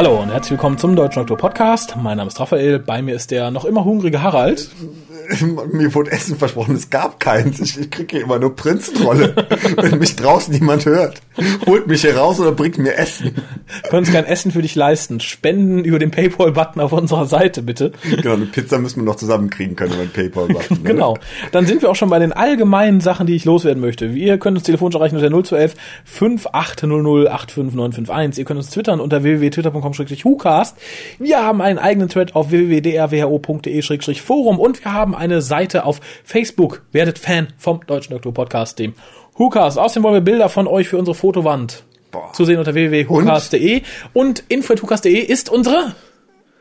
Hallo und herzlich willkommen zum Deutschen Doktor Podcast. Mein Name ist Raphael, bei mir ist der noch immer hungrige Harald. Mir wurde Essen versprochen, es gab keins. Ich, ich kriege hier immer nur Prinzenrolle. Wenn mich draußen niemand hört, holt mich hier raus oder bringt mir Essen. Können uns kein Essen für dich leisten. Spenden über den Paypal-Button auf unserer Seite, bitte. Genau, eine Pizza müssen wir noch zusammenkriegen können über den Paypal-Button. Ne? Genau. Dann sind wir auch schon bei den allgemeinen Sachen, die ich loswerden möchte. Ihr könnt uns telefonisch erreichen unter 0211 5800 85951. Ihr könnt uns twittern unter www.twitter.com-hucast. Wir haben einen eigenen Thread auf www.drwho.de-forum und wir haben eine Seite auf Facebook. Werdet Fan vom Deutschen Doktor Podcast, dem Hucast. Außerdem wollen wir Bilder von euch für unsere Fotowand Boah. zu sehen unter www.hucast.de und info.hucast.de ist unsere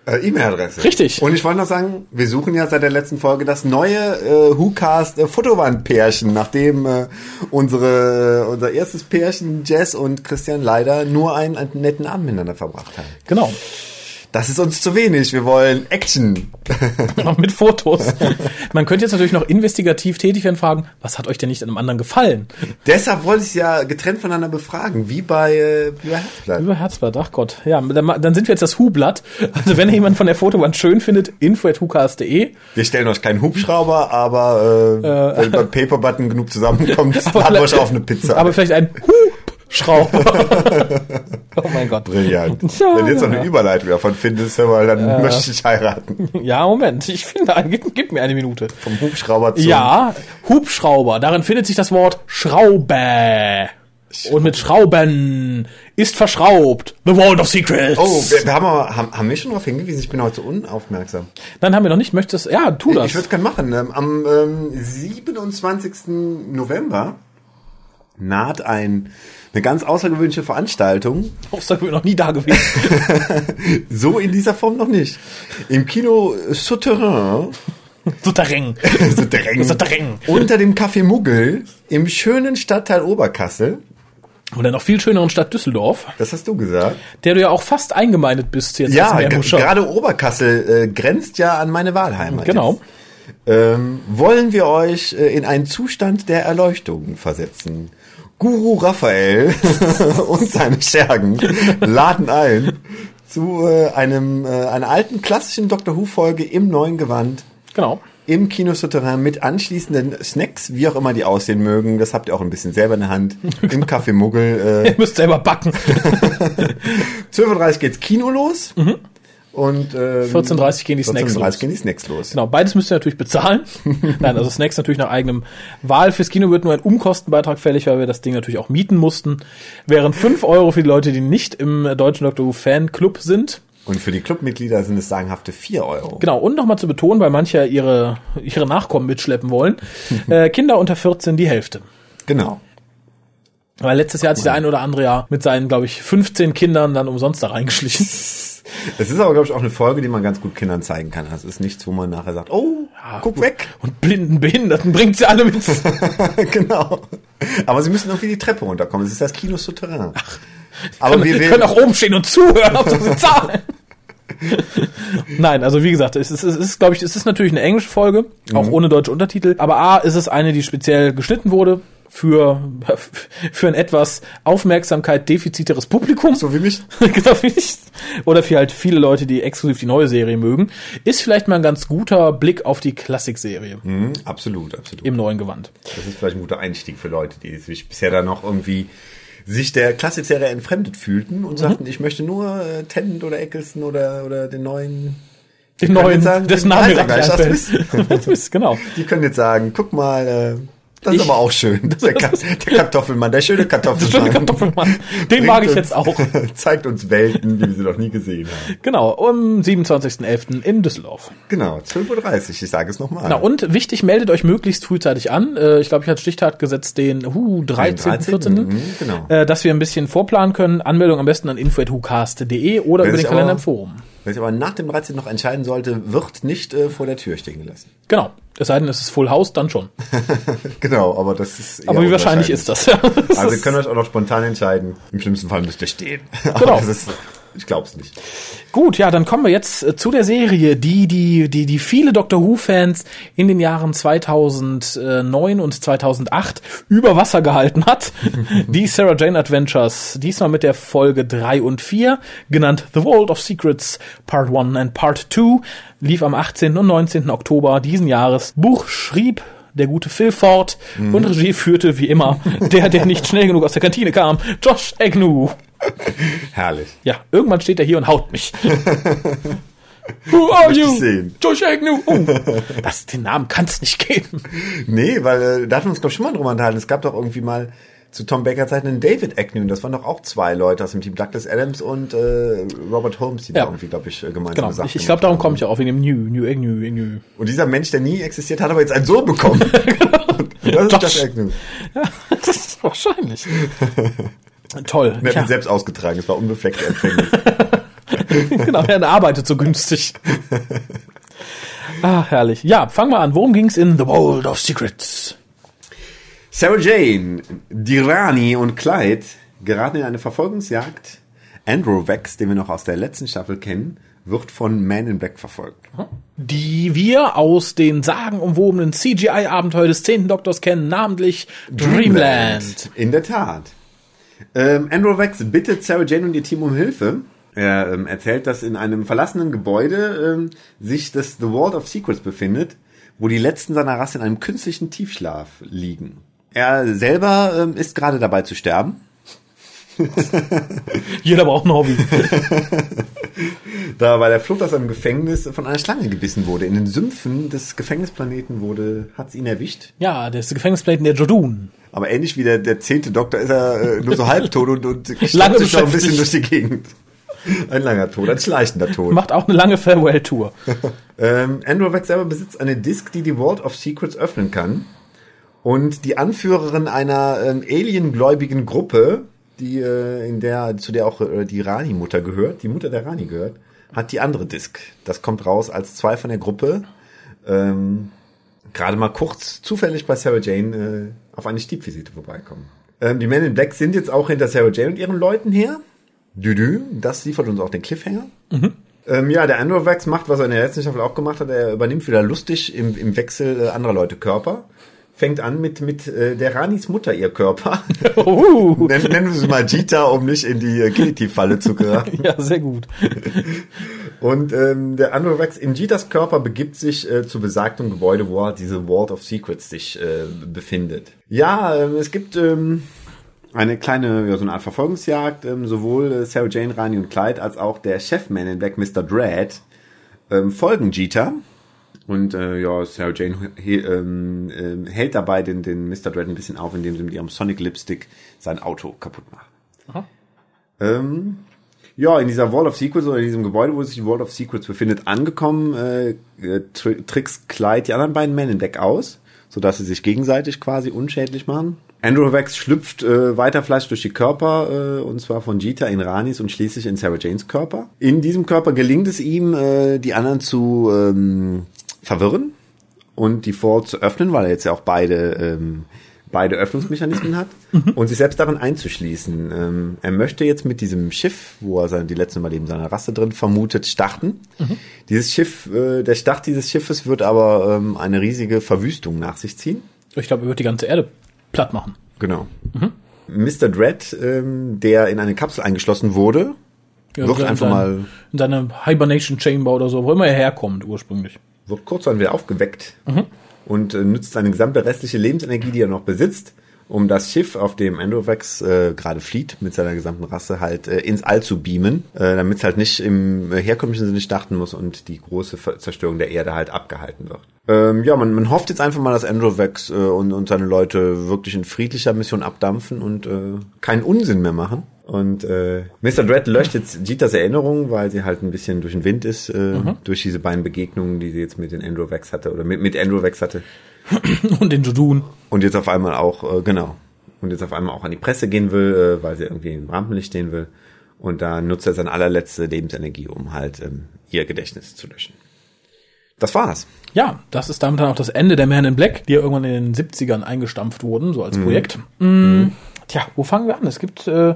Äh, E-Mail-Adresse. Richtig. Und ich wollte noch sagen, wir suchen ja seit der letzten Folge das neue äh, WhoCast äh, Fotowand-Pärchen, nachdem äh, unsere, äh, unser erstes Pärchen, Jess und Christian, leider nur einen, einen netten Abend miteinander verbracht haben. genau. Das ist uns zu wenig. Wir wollen Action. Noch mit Fotos. Man könnte jetzt natürlich noch investigativ tätig werden und fragen, was hat euch denn nicht an einem anderen gefallen? Deshalb wollte ich es ja getrennt voneinander befragen, wie bei, äh, bei Herzblatt. Über Herzblatt, ach Gott. Ja, dann, dann sind wir jetzt das Hu-Blatt. Also wenn jemand von der Fotowand schön findet, info.hucast.de. Wir stellen euch keinen Hubschrauber, aber äh, wenn beim Paper-Button genug zusammenkommt, laden wir euch auf eine Pizza. Aber vielleicht ein Hubschrauber. oh mein Gott. Brillant. Ja, Wenn du jetzt noch ja. eine Überleitung davon findest, hör mal, dann möchte ich dich heiraten. Ja, Moment. Ich finde, gib, gib mir eine Minute. Vom Hubschrauber zum Ja, Hubschrauber. Darin findet sich das Wort Schraube. Und mit Schrauben ist verschraubt. The Vault of Secrets. Oh, wir, wir haben, aber, haben, haben wir schon darauf hingewiesen? Ich bin heute so unaufmerksam. Dann haben wir noch nicht. Möchtest ja, tu das. Ich würde es gerne machen. Ähm, Am ähm, 27. November naht ein, eine ganz außergewöhnliche Veranstaltung. Außerdem noch nie da gewesen. So in dieser Form noch nicht. Im Kino Souterrain. Souterrain. Souterrain. Souterrain. Unter dem Café Muggel im schönen Stadtteil Oberkassel. Und der noch viel schöneren Stadt Düsseldorf, Das hast du gesagt. der du ja auch fast eingemeindet bist jetzt Ja, gerade Oberkassel äh, grenzt ja an meine Wahlheimat. Genau. ähm, wollen wir euch äh, in einen Zustand der Erleuchtung versetzen. Guru Raphael und seine Schergen laden ein zu äh, einem äh, einer alten klassischen Doctor Who Folge im neuen Gewand Genau. im Kino Souterrain mit anschließenden Snacks, wie auch immer die aussehen mögen. Das habt ihr auch ein bisschen selber in der Hand. Im Café Muggel. Äh, Ihr müsst selber backen. 12.30 Uhr geht's Kino los. Und ähm, 14.30 gehen die Snacks 14.30 los. gehen die Snacks los. Genau, beides müsst ihr natürlich bezahlen. Nein, also Snacks natürlich nach eigenem Wahl. Fürs Kino wird nur ein Umkostenbeitrag fällig, weil wir das Ding natürlich auch mieten mussten. Wären 5 Euro für die Leute, die nicht im Deutschen Doctor Who Fanclub sind. Und für die Clubmitglieder sind es sagenhafte 4 Euro. Genau, und nochmal zu betonen, weil manche ihre, ihre Nachkommen mitschleppen wollen. äh, Kinder unter 14 die Hälfte. Genau. Weil letztes Jahr hat sich der ein oder andere ja mit seinen, glaube ich, 15 Kindern dann umsonst da reingeschlichen. Es ist aber, glaube ich, auch eine Folge, die man ganz gut Kindern zeigen kann. Das ist nichts, wo man nachher sagt, oh, guck weg. Und blinden Behinderten bringt sie alle mit. genau. Aber sie müssen irgendwie die Treppe runterkommen. Es ist das Kino Souterrain. aber können, wir, wir können auch oben stehen und zuhören, ob sie zahlen. Nein, also wie gesagt, es ist, es ist glaube ich, es ist natürlich eine englische Folge, auch Mhm. ohne deutsche Untertitel. Aber A ist es eine, die speziell geschnitten wurde für, für ein etwas Aufmerksamkeit defiziteres Publikum. so wie mich. genau wie ich. Oder für halt viele Leute, die exklusiv die neue Serie mögen. Ist vielleicht mal ein ganz guter Blick auf die Klassikserie Mhm, absolut, absolut. im neuen Gewand. Das ist vielleicht ein guter Einstieg für Leute, die sich bisher da noch irgendwie sich der Klassikserie entfremdet fühlten Mhm. und sagten, ich möchte nur äh, Tennant oder Eccleston oder, oder den neuen Den neuen, sagen, den Name gleich, das. Das genau. Die können jetzt sagen, guck mal, äh, das Ich- ist aber auch schön. Der, Ka der Kartoffelmann, der schöne Kartoffelmann. Schöne Kartoffelmann. Den mag ich jetzt auch. Zeigt uns Welten, wie wir sie noch nie gesehen haben. Genau, am 27.11. in Düsseldorf. Genau, 12.30 Uhr, ich sage es nochmal. Genau, und wichtig, meldet euch möglichst frühzeitig an. Äh, Ich glaube, ich hatte Stichtag gesetzt den uh, 13., 13., 14., mhm, genau. äh, dass wir ein bisschen vorplanen können. Anmeldung am besten an info.hucast.de oder Wer über den Kalender im Forum. Wer sich aber nach dem 13 noch entscheiden sollte, wird nicht äh, vor der Tür stehen gelassen. Genau, es sei denn, es ist Full House, dann schon. genau, aber das ist Aber wie wahrscheinlich ist das? Also ihr könnt euch auch noch spontan entscheiden. Im schlimmsten Fall müsst ihr stehen. Genau. Ich glaub's nicht. Gut, ja, dann kommen wir jetzt äh, zu der Serie, die die die die viele Doctor Who Fans in den Jahren 2009 und 2008 über Wasser gehalten hat. die Sarah Jane Adventures, diesmal mit der Folge 3 und 4, genannt The Vault of Secrets Part 1 and Part 2, lief am 18. und 19. Oktober diesen Jahres. Buch schrieb der gute Phil Ford und Regie führte wie immer der, der nicht schnell genug aus der Kantine kam, Josh Agnew. Herrlich. Ja, irgendwann steht er hier und haut mich. Who are you? sehen. Josh Agnew. Oh, das, den Namen kann es nicht geben. Nee, weil äh, da hatten wir uns, glaube ich, schon mal drüber unterhalten. Es gab doch irgendwie mal zu Tom Baker Zeiten einen David Agnew. Das waren doch auch zwei Leute aus dem Team. Douglas Adams und äh, Robert Holmes, die Ja. da irgendwie, glaube ich, äh, gemeinsam Genau. Sachen Ich, ich glaube, darum komme ich ja auch wegen dem New, New Agnew, Agnew. Und dieser Mensch, der nie existiert, hat aber jetzt einen Sohn bekommen. Und das ist Josh. Agnew. das ist wahrscheinlich. Toll. Und er hat Ja, ihn selbst ausgetragen. Es war unbefleckte Empfängnis. genau, er arbeitet so günstig. Ah, herrlich. Ja, fangen wir an. Worum ging's in The World of Secrets? Sarah Jane, Dirani und Clyde geraten in eine Verfolgungsjagd. Andrew Vex, den wir noch aus der letzten Staffel kennen, wird von Man in Black verfolgt. Die wir aus den sagenumwobenen CGI-Abenteuer des 10. Doktors kennen, namentlich Dreamland. In der Tat. Ähm, Andrew Vex bittet Sarah Jane und ihr Team um Hilfe. Er ähm, erzählt, dass in einem verlassenen Gebäude ähm, sich das The Vault of Secrets befindet, wo die letzten seiner Rasse in einem künstlichen Tiefschlaf liegen. Er selber ähm, ist gerade dabei zu sterben. Jeder braucht ein Hobby. da bei der Flucht aus einem Gefängnis von einer Schlange gebissen wurde. In den Sümpfen des Gefängnisplaneten wurde, hat's ihn erwischt. Ja, der ist Gefängnisplaneten der Jodun. Aber ähnlich wie der, der zehnte Doktor ist er äh, nur so halbtot und, und schleppt sich noch ein bisschen durch die Gegend. Ein langer Tod, ein schleichender Tod. Macht auch eine lange Farewell-Tour. Ähm, Andrew Vex selber besitzt eine Disk, die die Vault of Secrets öffnen kann. Und die Anführerin einer ähm, aliengläubigen Gruppe, die äh, in der zu der auch äh, die Rani-Mutter gehört, die Mutter der Rani gehört, hat die andere Disk. Das kommt raus, als zwei von der Gruppe ähm, gerade mal kurz zufällig bei Sarah Jane äh, auf eine Stiebvisite vorbeikommen. Ähm, die Men in Black sind jetzt auch hinter Sarah Jane und ihren Leuten her. Düdü, das liefert uns auch den Cliffhanger. Ähm, ja, der Androvax macht, was er in der letzten Staffel auch gemacht hat. Er übernimmt wieder lustig im, im Wechsel äh, anderer Leute Körper. Fängt an mit, mit äh, der Ranis Mutter ihr Körper. Uh, nennen, nennen wir sie mal Jita, um nicht in die äh, Genitivfalle zu geraten. ja, sehr gut. Und ähm, der Androvax in Jitas Körper begibt sich äh, zu besagtem Gebäude, wo halt diese Vault of Secrets sich äh, befindet. Ja, ähm, es gibt ähm, eine kleine, ja, so eine Art Verfolgungsjagd. Ähm, sowohl äh, Sarah Jane, Rani und Clyde als auch der Chefman in Black, Mr. Dread, ähm, folgen Jita. Und äh, ja, Sarah Jane he, ähm, ähm, hält dabei den, den Mr. Dread ein bisschen auf, indem sie mit ihrem Sonic Lipstick sein Auto kaputt macht. Aha. Ähm, ja, in dieser Wall of Secrets oder in diesem Gebäude, wo sich die Wall of Secrets befindet, angekommen, äh, tri trickst Clyde die anderen beiden Men in Black aus, sodass sie sich gegenseitig quasi unschädlich machen. Andrew Vex schlüpft äh, weiter fleisch durch die Körper, äh, und zwar von Jita in Ranis und schließlich in Sarah Janes Körper. In diesem Körper gelingt es ihm, äh, die anderen zu ähm, verwirren und die Vault zu öffnen, weil er jetzt ja auch beide ähm, beide Öffnungsmechanismen hat und sich selbst darin einzuschließen. Ähm, er möchte jetzt mit diesem Schiff, wo er seine, die letzten Überleben seiner Rasse drin vermutet, starten. Dieses Schiff, äh, der Start dieses Schiffes wird aber ähm, eine riesige Verwüstung nach sich ziehen. Ich glaube, er wird die ganze Erde platt machen. Genau. Mr. Dread, ähm, der in eine Kapsel eingeschlossen wurde, Ja, wird in einfach seinem- mal, In seine Hibernation Chamber oder so, wo immer er herkommt ursprünglich. wird kurz dann wieder aufgeweckt und äh, nutzt seine gesamte restliche Lebensenergie, die er noch besitzt, um das Schiff, auf dem Androvax äh, gerade flieht, mit seiner gesamten Rasse halt äh, ins All zu beamen, äh, damit es halt nicht im äh, herkömmlichen Sinne starten muss und die große Ver- Zerstörung der Erde halt abgehalten wird. Ähm, ja, man, man hofft jetzt einfach mal, dass Androvax äh, und, und seine Leute wirklich in friedlicher Mission abdampfen und äh, keinen Unsinn mehr machen. Und äh, Mr. Dread löscht jetzt Jitas Erinnerung, weil sie halt ein bisschen durch den Wind ist, äh, durch diese beiden Begegnungen, die sie jetzt mit den Androvax hatte oder mit, mit Androvax hatte. Und den Jodun. Und jetzt auf einmal auch, äh, genau. Und jetzt auf einmal auch an die Presse gehen will, äh, weil sie irgendwie im Rampenlicht stehen will. Und da nutzt er seine allerletzte Lebensenergie, um halt ähm, ihr Gedächtnis zu löschen. Das war's. Ja, das ist damit dann auch das Ende der Man in Black, die ja irgendwann in den 70ern eingestampft wurden, so als Projekt. Mm, Tja, wo fangen wir an? Es gibt äh,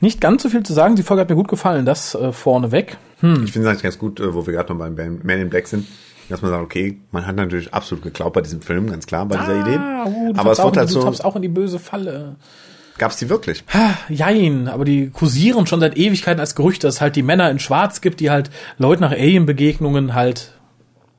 nicht ganz so viel zu sagen. Die Folge hat mir gut gefallen, das äh, vorneweg. Hm. Ich finde es eigentlich ganz gut, äh, wo wir gerade noch beim Man in Black sind, dass man sagt, okay, man hat natürlich absolut geglaubt bei diesem Film, ganz klar, bei dieser ah, Idee. Uh, aber es wird halt du so. tappst auch in die böse Falle. Gab's die wirklich? Ha, jein, aber die kursieren schon seit Ewigkeiten als Gerüchte, dass es halt die Männer in Schwarz gibt, die halt Leute nach Alien-Begegnungen halt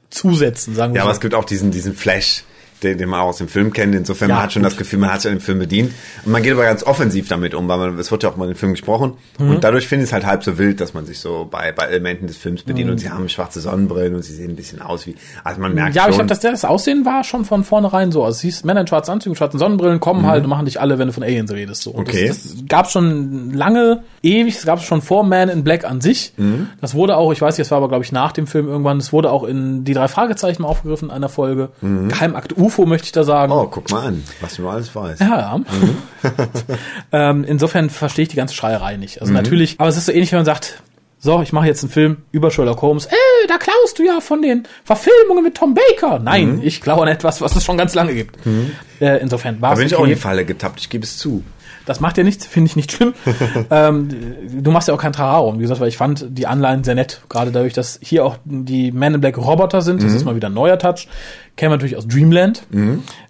zusetzen, sagen wir Ja, so. aber es gibt auch diesen, diesen Flash, den, den man auch aus dem Film kennt. Insofern Ja, man hat schon gut. das Gefühl, man hat sich an dem Film bedient. Und man geht aber ganz offensiv damit um, weil man, es wird ja auch mal in dem Film gesprochen. Mhm. Und dadurch finde ich es halt halb so wild, dass man sich so bei, bei Elementen des Films bedient. Mhm. Und sie haben schwarze Sonnenbrillen und sie sehen ein bisschen aus wie, also man merkt Ja, aber ich schon. glaube, dass der das Aussehen war schon von vornherein so. Also siehst Männer in schwarzen Anzügen, schwarzen Sonnenbrillen kommen halt und machen dich alle, wenn du von Aliens redest. So. Und Mhm. Okay. Das, das gab schon lange, ewig, das gab es schon vor Man in Black an sich. Mhm. Das wurde auch, ich weiß nicht, das war aber glaube ich nach dem Film irgendwann, das wurde auch in die drei Fragezeichen aufgegriffen in einer Folge. Geheimakt UFO möchte ich da sagen. Mhm. oh, guck mal an, was du alles weißt. Ja, ja. ähm, insofern verstehe ich die ganze Schreierei nicht. Mhm. Also natürlich, aber es ist so ähnlich, wenn man sagt, so, ich mache jetzt einen Film über Sherlock Holmes. Ey, da klaust du ja von den Verfilmungen mit Tom Baker. Nein, ich klaue an etwas, was es schon ganz lange gibt. Äh, insofern war Mhm. Da bin es ich auch in die Falle getappt, ich gebe es zu. Das macht ja nichts, finde ich nicht schlimm. ähm, du machst ja auch kein Trararum, wie gesagt, weil ich fand die Anleihen sehr nett. Gerade dadurch, dass hier auch die Man in Black Roboter sind. Das ist mal wieder ein neuer Touch. Kennen wir natürlich aus Dreamland.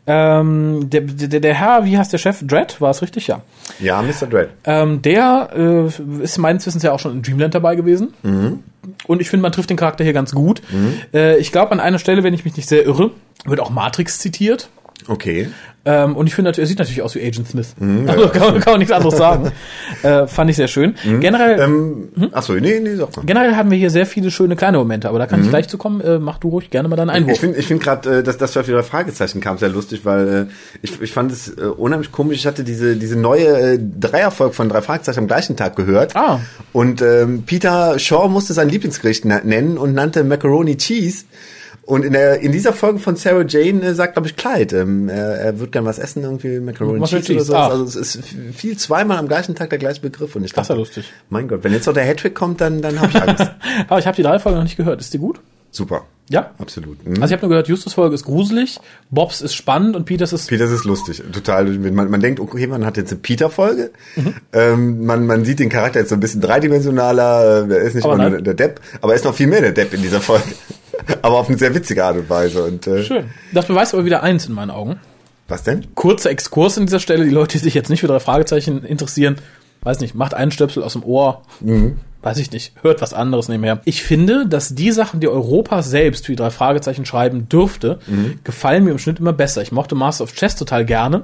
Ähm, der, der, der Herr, wie heißt der Chef? Dredd, war es richtig? Ja. Ja, Mr. Dread. Ähm, der äh, ist meines Wissens ja auch schon in Dreamland dabei gewesen. Und ich finde, man trifft den Charakter hier ganz gut. Äh, ich glaube, an einer Stelle, wenn ich mich nicht sehr irre, wird auch Matrix zitiert. Okay. Ähm, und ich finde, er sieht natürlich aus wie Agent Smith. Also kann, man- kann man nichts anderes sagen. äh, fand ich sehr schön. Generell, Ähm, Ach so, nee, nee, sag mal. generell haben wir hier sehr viele schöne kleine Momente, aber da kann ich gleich zu kommen. Äh, mach du ruhig gerne mal deinen Ich Einwurf. finde ich find gerade, äh, dass das für wieder Fragezeichen kam, sehr lustig, weil äh, ich, ich fand es äh, unheimlich komisch. Ich hatte diese, diese neue äh, Dreierfolge von drei Fragezeichen am gleichen Tag gehört. Ah. Und ähm, Peter Shaw musste sein Lieblingsgericht nennen und nannte Macaroni Cheese. Und in, der, in dieser Folge von Sarah Jane äh, sagt, glaube ich, Clyde, ähm, er, er wird gern was essen, irgendwie Macaroni Macaroni Cheese, oder ah. so. Also es ist viel zweimal am gleichen Tag der gleiche Begriff. Und ich Das ist ja lustig. Mein Gott, wenn jetzt noch der Hattrick kommt, dann, dann habe ich Angst. aber ich habe die drei Folgen noch nicht gehört. Ist die gut? Super. Ja. Absolut. Mhm. Also ich habe nur gehört, Justus Folge ist gruselig, Bobs ist spannend und Peters ist Peters ist lustig, total. Man, man denkt, okay, man hat jetzt eine Peter-Folge. Mhm. Ähm, man, man sieht den Charakter jetzt so ein bisschen dreidimensionaler. äh, Er ist nicht Aber immer nur der Depp, aber er ist noch viel mehr der Depp in dieser Folge. aber auf eine sehr witzige Art und Weise. Und äh, schön. Das beweist aber wieder eins in meinen Augen. was denn? kurzer Exkurs an dieser Stelle. Die Leute, die sich jetzt nicht für drei Fragezeichen interessieren, weiß nicht, macht einen Stöpsel aus dem Ohr. Weiß ich nicht, hört was anderes nebenher. Ich finde, dass die Sachen, die Europa selbst für die drei Fragezeichen schreiben dürfte, gefallen mir im Schnitt immer besser. Ich mochte Master of Chess total gerne.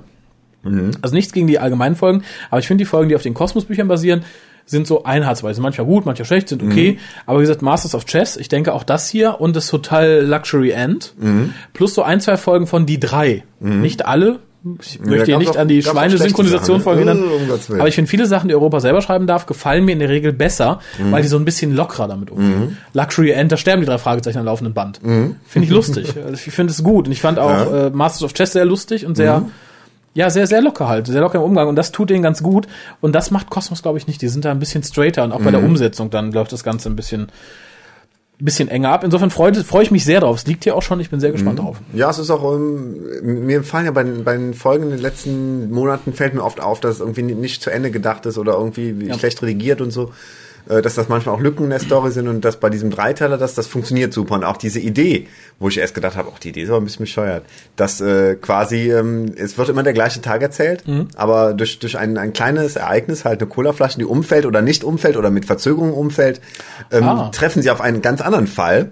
Also nichts gegen die allgemeinen Folgen, aber ich finde die Folgen, die auf den Kosmosbüchern basieren, sind so einheitsweise. Manchmal gut, manchmal schlecht, sind okay. Aber wie gesagt, Masters of Chess, ich denke auch das hier und das Hotel Luxury End. Plus so ein, zwei Folgen von die drei. Nicht alle. Ich möchte hier nicht auch- an die Schweinesynchronisation ne? erinnern. Um. Aber ich finde viele Sachen, die Europa selber schreiben darf, gefallen mir in der Regel besser, weil die so ein bisschen lockerer damit umgehen. Luxury End, da sterben die drei Fragezeichen am laufenden Band. Finde ich lustig. Also ich finde es gut. Und ich fand auch Ja. äh, Masters of Chess sehr lustig und sehr, ja, sehr, sehr locker halt. Sehr locker im Umgang. Und das tut denen ganz gut. Und das macht Cosmos, glaube ich, nicht. Die sind da ein bisschen straighter. Und auch bei der Umsetzung dann läuft das Ganze ein bisschen, bisschen enger ab. Insofern freue freu ich mich sehr drauf. Es liegt hier auch schon. Ich bin sehr gespannt drauf. Ja, es ist auch, ähm, mir fallen ja bei den, bei den Folgen in den letzten Monaten fällt mir oft auf, dass es irgendwie nicht zu Ende gedacht ist oder irgendwie Ja. schlecht redigiert und so. Äh, Dass das manchmal auch Lücken in der Story sind und dass bei diesem Dreiteiler, das, das funktioniert super. Und auch diese Idee, wo ich erst gedacht habe, auch die Idee ist aber ein bisschen bescheuert, dass äh, quasi, ähm, es wird immer der gleiche Tag erzählt, aber durch, durch ein, ein kleines Ereignis, halt eine Colaflasche, die umfällt oder nicht umfällt oder mit Verzögerung umfällt, ähm, Ah. treffen sie auf einen ganz anderen Fall.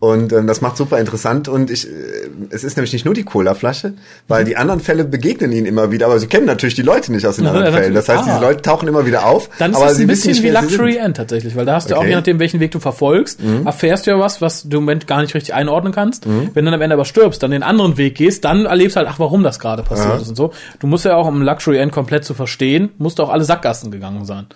Und ähm, das macht super interessant und ich, äh, es ist nämlich nicht nur die Cola-Flasche, weil die anderen Fälle begegnen ihnen immer wieder, aber sie kennen natürlich die Leute nicht aus den Ja, anderen Fällen. Das heißt, ah. diese Leute tauchen immer wieder auf, Dann ist aber es ein bisschen nicht, wie Luxury. End tatsächlich, weil da hast du auch Okay. Mhm. je nachdem, welchen Weg du verfolgst, erfährst du ja was, was du im Moment gar nicht richtig einordnen kannst. Wenn du dann am Ende aber stirbst, dann den anderen Weg gehst, dann erlebst du halt, ach, warum das gerade passiert Ja. ist und so. Du musst ja auch, um Luxury End komplett zu verstehen, musst du auch alle Sackgassen gegangen sein.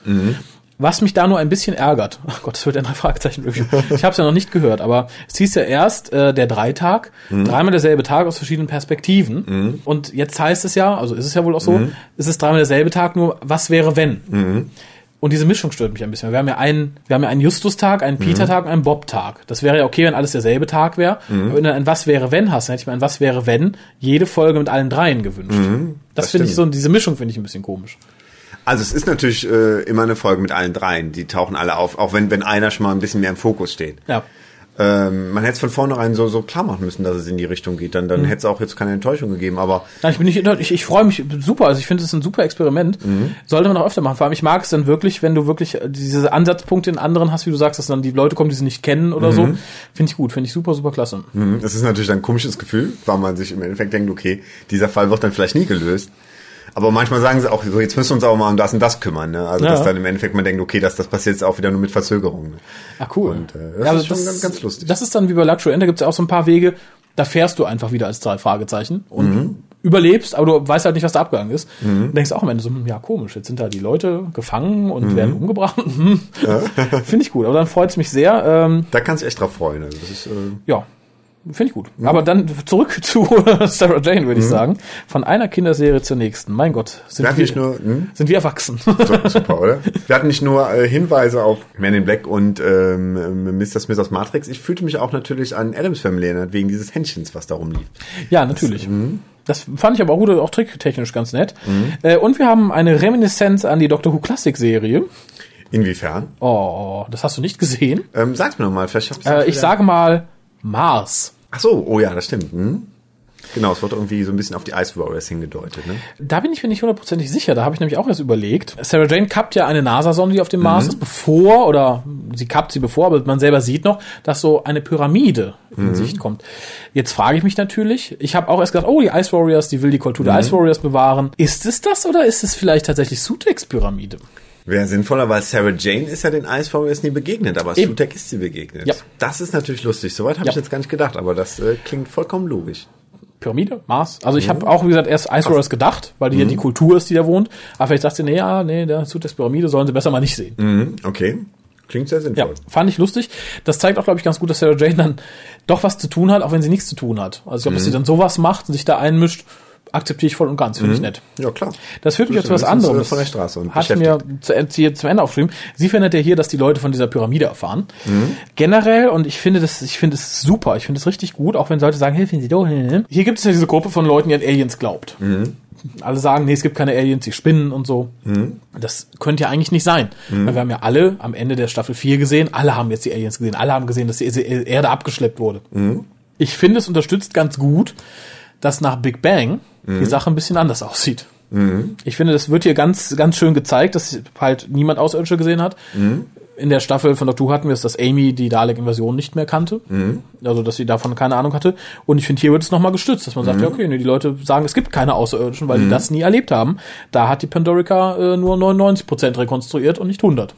Mhm. Was mich da nur ein bisschen ärgert, ach Gott, das wird ein Fragezeichen-Review. Ich habe es ja noch nicht gehört, aber es hieß ja erst äh, der Dreitag, Mhm. dreimal derselbe Tag aus verschiedenen Perspektiven. Und jetzt heißt es ja, also ist es ja wohl auch so, Mhm. es ist dreimal derselbe Tag, nur was wäre wenn? Und diese Mischung stört mich ein bisschen. Wir haben ja einen, wir haben ja einen Justus-Tag, einen Peter-Tag und einen Bob-Tag. Das wäre ja okay, wenn alles derselbe Tag wäre. Aber wenn du ein Was wäre wenn hast, dann hätte ich mir ein Was wäre wenn jede Folge mit allen dreien gewünscht. das das finde ich so, diese Mischung finde ich ein bisschen komisch. Also es ist natürlich äh, immer eine Folge mit allen dreien. Die tauchen alle auf, auch wenn, wenn einer schon mal ein bisschen mehr im Fokus steht. Ja. Ähm, man hätte es von vornherein so, so klar machen müssen, dass es in die Richtung geht. Dann, dann hätte es auch jetzt keine Enttäuschung gegeben. Aber Nein, ich bin nicht, ich, ich freue mich super. Also ich finde es ist ein super Experiment. Sollte man auch öfter machen. Vor allem, ich mag es dann wirklich, wenn du wirklich diese Ansatzpunkte in anderen hast, wie du sagst, dass dann die Leute kommen, die sie nicht kennen oder so. Finde ich gut. Finde ich super, super klasse. mhm, es ist natürlich ein komisches Gefühl, weil man sich im Endeffekt denkt, okay, dieser Fall wird dann vielleicht nie gelöst. Aber manchmal sagen sie auch, so jetzt müssen wir uns aber mal um das und das kümmern. Ne? Also Ja. dass dann im Endeffekt man denkt, okay, das, das passiert jetzt auch wieder nur mit Verzögerung. Ne? Ah, cool. Und, äh, das ist schon ganz- ganz lustig. Das ist dann wie bei Luxury End, da gibt es ja auch so ein paar Wege, da fährst du einfach wieder als drei Fragezeichen und Mhm. überlebst, aber du weißt halt nicht, was da abgegangen ist. Und denkst auch am Ende so, hm, ja, komisch, jetzt sind da die Leute gefangen und Mhm. werden umgebracht. Hm. Finde ich gut, aber dann freut es mich sehr. Ähm, Da kannst du echt drauf freuen. Also das ist, äh, ja, finde ich gut. Aber dann zurück zu Sarah Jane, würde ich sagen. Von einer Kinderserie zur nächsten. Mein Gott, sind wir wir, nicht nur, hm? sind wir erwachsen. So, super, oder? Wir hatten nicht nur äh, Hinweise auf Man in Black und ähm, Mr. Smith aus Matrix. Ich fühlte mich auch natürlich an Adams Family erinnert, wegen dieses Händchens, was da rumlief. Ja, natürlich. Mhm. Das fand ich aber auch gut, auch tricktechnisch ganz nett. Äh, und wir haben eine Reminiszenz an die Doctor Who Classic Serie. Inwiefern? Oh, das hast du nicht gesehen. Ähm, sag's mir nochmal, vielleicht hab ich's Äh, ich wieder- sage mal Mars. Ach so, oh ja, das stimmt. Hm? Genau, es wird irgendwie so ein bisschen auf die Ice Warriors hingedeutet. Ne? Da bin ich mir nicht hundertprozentig sicher. Da habe ich nämlich auch erst überlegt. Sarah Jane kappt ja eine NASA-Sonde, die auf dem Mhm. Mars ist, bevor, oder sie kappt sie bevor, aber man selber sieht noch, dass so eine Pyramide in Mhm. Sicht kommt. Jetzt frage ich mich natürlich, ich habe auch erst gedacht, oh, die Ice Warriors, die will die Kultur Mhm. der Ice Warriors bewahren. Ist es das oder ist es vielleicht tatsächlich Sutex Pyramide? Wäre sinnvoller, weil Sarah Jane ist ja den Ice Warriors nie begegnet, aber Eben. Sutek ist sie begegnet. Ja. Das ist natürlich lustig. Soweit habe Ja. ich jetzt gar nicht gedacht, aber das äh, klingt vollkommen logisch. Pyramide, Mars. Also ich Mhm. habe auch, wie gesagt, erst Ice Warriors gedacht, weil die ja die Kultur ist, die da wohnt. Aber vielleicht sagt sie, nee, ja, nee, der Sutex Pyramide sollen sie besser mal nicht sehen. Mhm, okay. Klingt sehr Ja, sinnvoll. fand ich lustig. Das zeigt auch, glaube ich, ganz gut, dass Sarah Jane dann doch was zu tun hat, auch wenn sie nichts zu tun hat. Also ich glaube, dass sie Mhm. dann sowas macht und sich da einmischt, akzeptiere ich voll und ganz, finde ich nett. Ja, klar. Das führt mich jetzt zu was äh, anderem. von der Straße und hat mir zu, äh, hier zum Ende aufgeschrieben. Sie findet ja hier, dass die Leute von dieser Pyramide erfahren. Generell, und ich finde das, ich finde es super, ich finde es richtig gut, auch wenn Leute sagen, hey, finden Sie doch, hier gibt es ja diese Gruppe von Leuten, die an Aliens glaubt. Alle sagen, nee, es gibt keine Aliens, die spinnen und so. Das könnte ja eigentlich nicht sein. Weil wir haben ja alle am Ende der Staffel 4 gesehen, alle haben jetzt die Aliens gesehen, alle haben gesehen, dass die Erde abgeschleppt wurde. Ich finde, es unterstützt ganz gut, dass nach Big Bang die Sache ein bisschen anders aussieht. Ich finde, das wird hier ganz, ganz schön gezeigt, dass halt niemand Außerirdische gesehen hat. In der Staffel von Doctor Who hatten wir es, dass Amy die Dalek-Invasion nicht mehr kannte. Also, dass sie davon keine Ahnung hatte. Und ich finde, hier wird es nochmal gestützt, dass man sagt, ja, okay, nee, die Leute sagen, es gibt keine Außerirdischen, weil die das nie erlebt haben. Da hat die Pandorica äh, nur 99% rekonstruiert und nicht 100.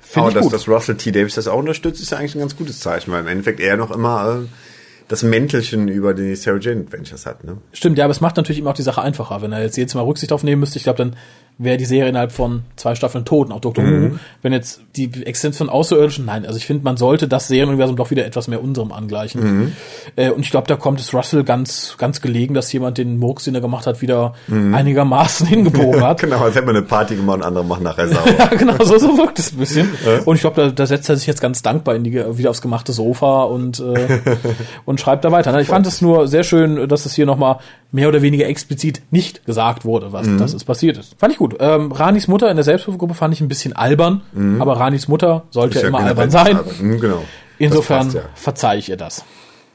Finde Aber dass, dass Russell T. Davis das auch unterstützt, ist ja eigentlich ein ganz gutes Zeichen, weil im Endeffekt er noch immer äh, das Mäntelchen über die Sarah Jane Adventures hat. Ne? Stimmt, ja, aber es macht natürlich immer auch die Sache einfacher. Wenn er jetzt jedes Mal Rücksicht aufnehmen müsste, ich glaube, dann wäre die Serie innerhalb von zwei Staffeln tot, und auch Doctor Who. Wenn jetzt die Existenz von Außerirdischen, nein, also ich finde, man sollte das Serienuniversum doch wieder etwas mehr unserem angleichen. Äh, und ich glaube, da kommt es Russell ganz, ganz gelegen, dass jemand den Murks, den er gemacht hat, wieder einigermaßen hingebogen hat. Genau, als hätte man eine Party gemacht und andere machen nachher sauer. Ja, genau, so, so wirkt es ein bisschen. Und ich glaube, da, da setzt er sich jetzt ganz dankbar in die, wieder aufs gemachte Sofa und, äh, und schreibt da weiter. Ich fand es nur sehr schön, dass es hier nochmal mehr oder weniger explizit nicht gesagt wurde, was das ist passiert ist. Fand ich gut. Ähm, Ranis Mutter in der Selbsthilfegruppe fand ich ein bisschen albern, aber Ranis Mutter sollte ja immer albern sein. Mhm, genau. Insofern passt, ja. verzeih ich ihr das.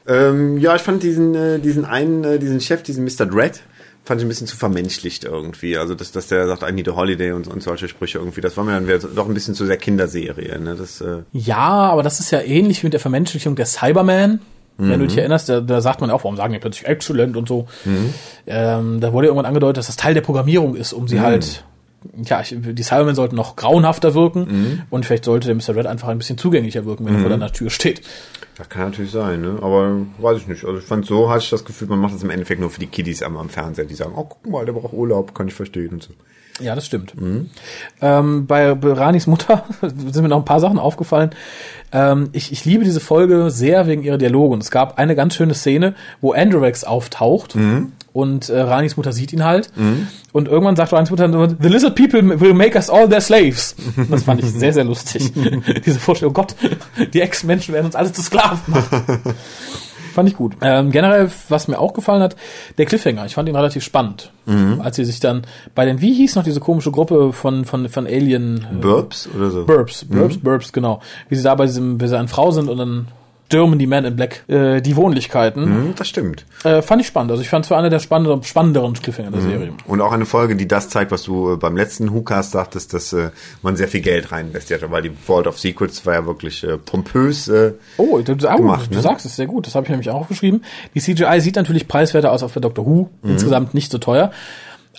Ähm, ja, ich fand diesen, äh, diesen einen, äh, diesen Chef, diesen Mr. Dread, fand ich ein bisschen zu vermenschlicht irgendwie. Also, dass, dass der sagt, I need a holiday und, und solche Sprüche irgendwie. Das war mir dann doch ein bisschen zu sehr Kinderserie. Ne? Das, äh, Ja, aber das ist ja ähnlich wie mit der Vermenschlichung der Cyberman. Wenn du dich erinnerst, da, da sagt man auch, warum sagen die plötzlich exzellent und so. Ähm, da wurde irgendwann angedeutet, dass das Teil der Programmierung ist, um sie halt, ja, ich, die Cybermen sollten noch grauenhafter wirken und vielleicht sollte der Mr. Red einfach ein bisschen zugänglicher wirken, wenn er vor deiner Tür steht. das kann natürlich sein, ne? Aber weiß ich nicht. Also ich fand so, hatte ich das Gefühl, man macht das im Endeffekt nur für die Kiddies am, am Fernseher, die sagen, oh, guck mal, der braucht Urlaub, kann ich verstehen und so. Ja, das stimmt. Ähm, bei, Ranis Mutter sind mir noch ein paar Sachen aufgefallen. Ähm, ich, ich liebe diese Folge sehr wegen ihrer Dialoge. Und es gab eine ganz schöne Szene, wo Androrex auftaucht und äh, Ranis Mutter sieht ihn halt. Und irgendwann sagt Ranis Mutter, The lizard people will make us all their slaves. Das fand ich sehr, sehr lustig. diese Vorstellung, oh Gott, die Ex-Menschen werden uns alle zu Sklaven machen. Fand ich gut. Ähm, generell, was mir auch gefallen hat, der Cliffhanger. Ich fand ihn relativ spannend. Als sie sich dann bei den, wie hieß noch diese komische Gruppe von, von, von Alien? äh, Burbs oder so? Burbs, Burbs, Burbs, genau. Wie sie da bei diesem, wie sie eine Frau sind und dann stürmen die Men in Black äh, die Wohnlichkeiten. Hm, das stimmt. Äh, fand ich spannend. Also ich fand es für eine der spannenderen, spannenderen Cliffhanger der Serie. Und auch eine Folge, die das zeigt, was du äh, beim letzten WhoCast sagtest, dass äh, man sehr viel Geld rein investiert hat, weil die Vault of Secrets war ja wirklich äh, pompös. Äh, Oh, du, oh, gemacht, du ne? sagst es sehr gut. Das habe ich nämlich auch aufgeschrieben. Die CGI sieht natürlich preiswerter aus als bei Doctor Who. Mhm. Insgesamt nicht so teuer.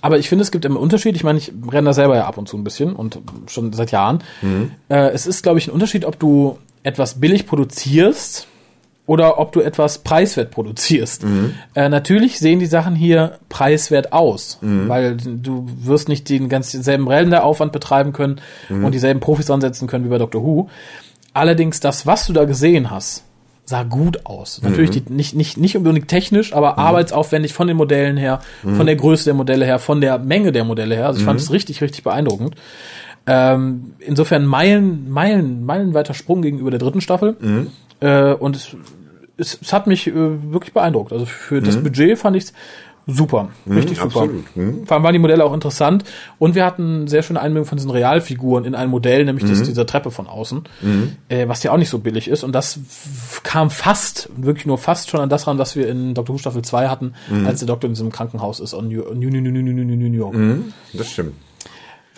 Aber ich finde, es gibt immer Unterschied. Ich meine, ich renne da selber ja ab und zu ein bisschen und schon seit Jahren. Mhm. Äh, es ist, glaube ich, ein Unterschied, ob du etwas billig produzierst oder ob du etwas preiswert produzierst. Mhm. Äh, natürlich sehen die Sachen hier preiswert aus, weil du wirst nicht den ganz selben Renderaufwand betreiben können und dieselben Profis ansetzen können wie bei Doctor Who. Allerdings das, was du da gesehen hast, sah gut aus. Natürlich die, nicht, nicht, nicht unbedingt technisch, aber arbeitsaufwendig von den Modellen her, von der Größe der Modelle her, von der Menge der Modelle her. Also ich fand es richtig, richtig beeindruckend. Ähm, insofern Meilen, Meilen, meilenweiter Sprung gegenüber der dritten Staffel. Äh, und es, es, es hat mich äh, wirklich beeindruckt. Also für das Budget fand ich es super. Richtig super. Mhm. Vor allem waren die Modelle auch interessant. Und wir hatten sehr schöne Einbindung von diesen Realfiguren in ein Modell, nämlich das, dieser Treppe von außen, äh, was ja auch nicht so billig ist. Und das kam fast, wirklich nur fast schon an das ran, was wir in Dr. Who Staffel 2 hatten, als der Doktor in diesem Krankenhaus ist in New, New, New, New, New, New, New, New York. das stimmt.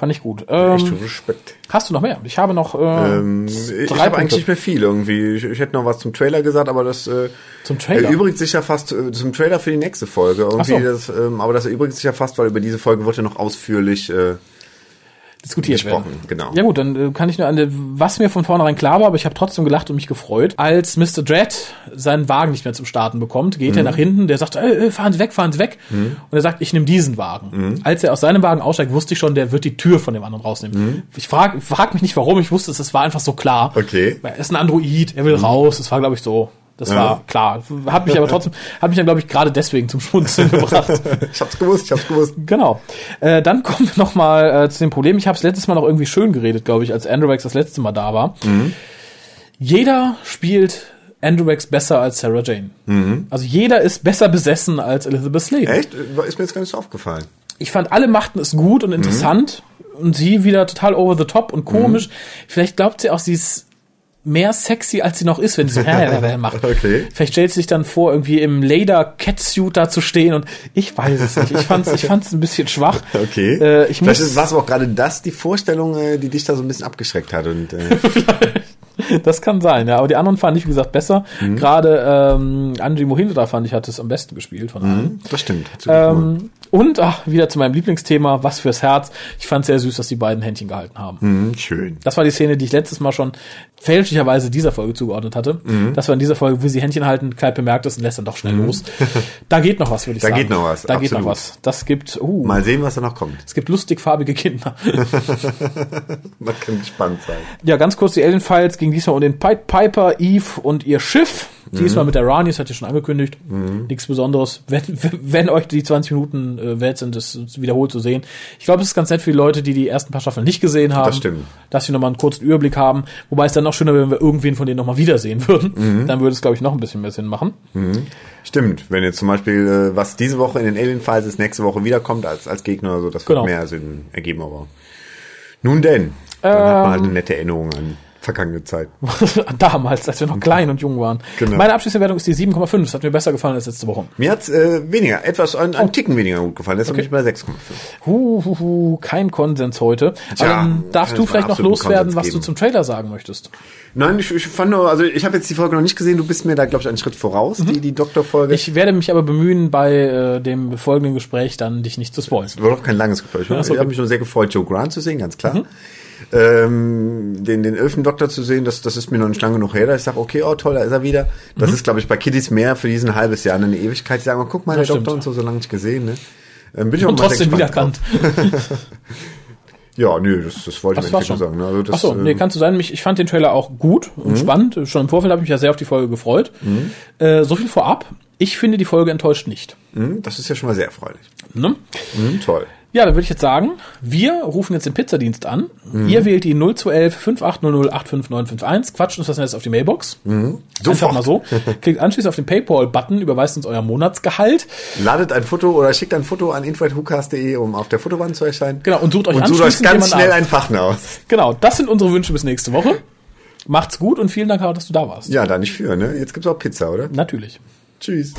Fand ich gut. Echt Ähm, Respekt. hast du noch mehr? Ich habe noch äh, Ähm, ich habe eigentlich nicht mehr viel irgendwie. Ich, ich hätte noch was zum Trailer gesagt, aber das äh, Zum Trailer? erübrigt sich ja fast äh, zum Trailer für die nächste Folge. Irgendwie so. das, ähm, aber das erübrigt sich ja fast, weil über diese Folge wird ja noch ausführlich äh, diskutiert werden. Genau. Ja gut, dann äh, kann ich nur an der, was mir von vornherein klar war, aber ich habe trotzdem gelacht und mich gefreut. Als Mr. Dread seinen Wagen nicht mehr zum Starten bekommt, geht Mhm. er nach hinten, der sagt, äh, äh, fahren Sie weg, fahren Sie weg. Und er sagt, ich nehme diesen Wagen. Mhm. Als er aus seinem Wagen aussteigt, wusste ich schon, der wird die Tür von dem anderen rausnehmen. Ich frage frag mich nicht warum, ich wusste es, es war einfach so klar. Mhm. Okay. Mhm. Er ist ein Android, er will raus, das war glaube ich so. Das Ja. war klar. Hat mich aber trotzdem, hat mich dann glaube ich gerade deswegen zum Schmunzeln gebracht. Ich hab's gewusst, ich hab's gewusst. Genau. Äh, dann kommen wir noch mal äh, zu dem Problem. Ich habe es letztes Mal noch irgendwie schön geredet, glaube ich, als Androvex das letzte Mal da war. Jeder spielt Androvex besser als Sarah Jane. Also jeder ist besser besessen als Elizabeth Slade. Echt? Ist mir jetzt gar nicht so aufgefallen. Ich fand, alle machten es gut und interessant und sie wieder total over the top und komisch. Vielleicht glaubt sie auch, sie ist mehr sexy, als sie noch ist, wenn sie so macht. Okay. Vielleicht stellt sie sich dann vor, irgendwie im Leder-Catsuit da zu stehen und ich weiß es nicht. Ich fand's, ich fand's ein bisschen schwach. Okay. Äh, ich Vielleicht muss, war es aber auch gerade das, die Vorstellung, äh, die dich da so ein bisschen abgeschreckt hat. Und, äh, das kann sein, ja. Aber die anderen fand ich, wie gesagt, besser. Mhm. Gerade ähm, Angie Mohindra fand ich, hat es am besten gespielt von allen. das stimmt. Ähm, und ach, wieder zu meinem Lieblingsthema, was fürs Herz. Ich fand sehr süß, dass die beiden Händchen gehalten haben. Hm, schön. Das war die Szene, die ich letztes Mal schon fälschlicherweise dieser Folge zugeordnet hatte. Mhm. Das war in dieser Folge, wo sie Händchen halten, Kai bemerkt es und lässt dann doch schnell los. Da geht noch was, würde ich Da sagen. geht noch was, Da geht noch absolut. was. Das gibt, uh, Mal sehen, was da noch kommt. es gibt lustigfarbige Kinder. Man kann gespannt sein. Ja, ganz kurz, die Alien Files ging diesmal um den Pied Piper, Eve und ihr Schiff. Diesmal mit der Rani, das hat ihr schon angekündigt. Nichts Besonderes. Wenn, wenn euch die 20 Minuten äh, wert sind, das wiederholt zu sehen. Ich glaube, es ist ganz nett für die Leute, die die ersten paar Staffeln nicht gesehen haben. Das stimmt. Dass sie nochmal einen kurzen Überblick haben. Wobei es dann noch schöner wäre, wenn wir irgendwen von denen nochmal wiedersehen würden. Dann würde es, glaube ich, noch ein bisschen mehr Sinn machen. Stimmt, wenn jetzt zum Beispiel, äh, was diese Woche in den Alien Files ist, nächste Woche wiederkommt als, als Gegner, so das wird Genau. mehr Sinn ergeben, aber. Nun denn, dann hat man halt eine nette Erinnerung an vergangene Zeit. Damals, als wir noch klein und jung waren. Genau. Meine Abschließbewertung ist die 7,5. Das hat mir besser gefallen als letzte Woche. Mir hat's äh, weniger, etwas, ein, ein Ticken weniger gut gefallen. Deshalb bin ich bei 6,5. Hu, hu, hu, kein Konsens heute. Tja, ähm, darfst du vielleicht noch loswerden, Konsens was du zum Trailer sagen möchtest? Nein, ich, ich fand nur, also ich habe jetzt die Folge noch nicht gesehen, du bist mir da, glaube ich, einen Schritt voraus, die, die Doktorfolge. Ich werde mich aber bemühen, bei äh, dem folgenden Gespräch dann dich nicht zu spoilern. war doch kein langes Gespräch. Ich, so, ich habe mich schon sehr gefreut, Joe Grant zu sehen, ganz klar. Ähm, den, den Elfendoktor zu sehen, das, das ist mir noch nicht lange genug her, dass ich sage, okay, oh toll, da ist er wieder. Das ist, glaube ich, bei Kiddies mehr für diesen halbes Jahr eine Ewigkeit. Die sagen, oh, guck mal, der Doktor und so, so lange nicht gesehen. Ne? Ähm, bin ich auch Und mal trotzdem drauf. Ja, nö, das, das wollte ich Das mir nicht nur schon. sagen. ne? Also das, Achso, nee, ähm, kannst du sein. Mich, ich fand den Trailer auch gut Mhm. und spannend. Schon im Vorfeld habe ich mich ja sehr auf die Folge gefreut. Äh, so viel vorab. Ich finde, die Folge enttäuscht nicht. hm, das ist ja schon mal sehr erfreulich. Ne? Hm, toll. Ja, dann würde ich jetzt sagen, wir rufen jetzt den Pizzadienst an. Mhm. Ihr wählt die 0211 5800 85951, quatscht uns das jetzt auf die Mailbox. Mhm. Einfach mal so. Klickt anschließend auf den Paypal-Button, überweist uns euer Monatsgehalt. Ladet ein Foto oder schickt ein Foto an info.hukas.de, um auf der Fotowand zu erscheinen. Genau, und sucht euch Und sucht euch ganz schnell einen Partner aus. Genau, das sind unsere Wünsche bis nächste Woche. Macht's gut und vielen Dank, dass du da warst. Ja, da nicht für, ne? Jetzt gibt's auch Pizza, oder? Natürlich. Tschüss.